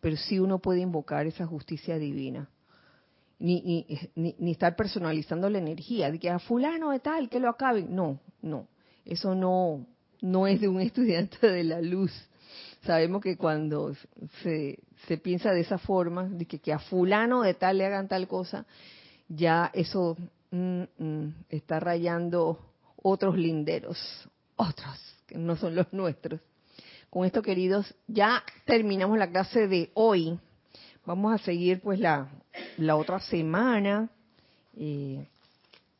Pero sí uno puede invocar esa justicia divina. Ni, ni, ni, estar personalizando la energía, de que a fulano de tal, que lo acaben. No, no. Eso no, no es de un estudiante de la luz. Sabemos que cuando se, se piensa de esa forma, de que, a fulano de tal le hagan tal cosa, ya eso mm, mm, está rayando otros linderos, otros que no son los nuestros. Con esto, queridos, ya terminamos la clase de hoy. Vamos a seguir pues la, la otra semana, eh,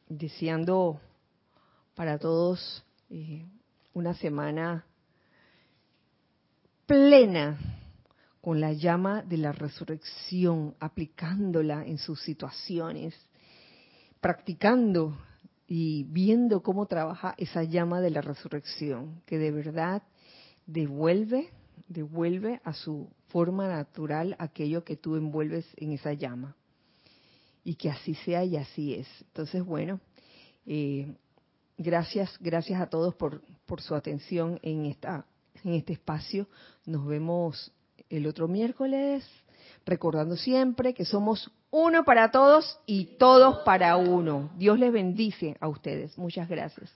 deseando para todos eh, una semana plena con la llama de la resurrección, aplicándola en sus situaciones, practicando y viendo cómo trabaja esa llama de la resurrección, que de verdad devuelve, devuelve a su forma natural aquello que tú envuelves en esa llama. Y que así sea y así es. Entonces, bueno, eh, gracias, gracias a todos por, por su atención en esta en este espacio. Nos vemos el otro miércoles, recordando siempre que somos uno para todos y todos para uno. Dios les bendice a ustedes. Muchas gracias.